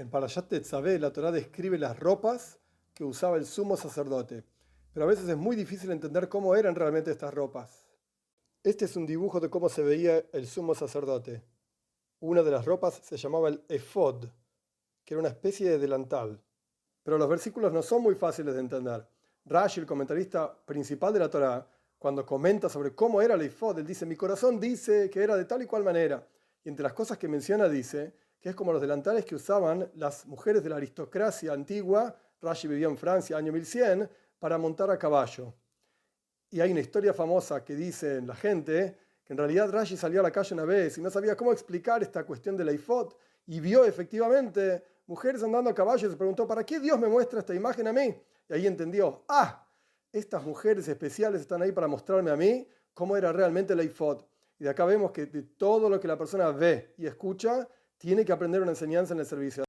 En Parashat Tetzaveh la Torah describe las ropas que usaba el sumo sacerdote, pero a veces es muy difícil entender cómo eran realmente estas ropas. Este es un dibujo de cómo se veía el sumo sacerdote. Una de las ropas se llamaba el efod, que era una especie de delantal. Pero los versículos no son muy fáciles de entender. Rashi, el comentarista principal de la Torah, cuando comenta sobre cómo era el efod, él dice, mi corazón dice que era de tal y cual manera. Y entre las cosas que menciona dice que es como los delantales que usaban las mujeres de la aristocracia antigua, Rashi vivía en Francia, año 1100, para montar a caballo. Y hay una historia famosa que dice la gente que en realidad Rashi salió a la calle una vez y no sabía cómo explicar esta cuestión del eifod y vio efectivamente mujeres andando a caballo y se preguntó, ¿para qué Dios me muestra esta imagen a mí? Y ahí entendió, ah, estas mujeres especiales están ahí para mostrarme a mí cómo era realmente el eifod. Y de acá vemos que de todo lo que la persona ve y escucha, tiene que aprender una enseñanza en el servicio.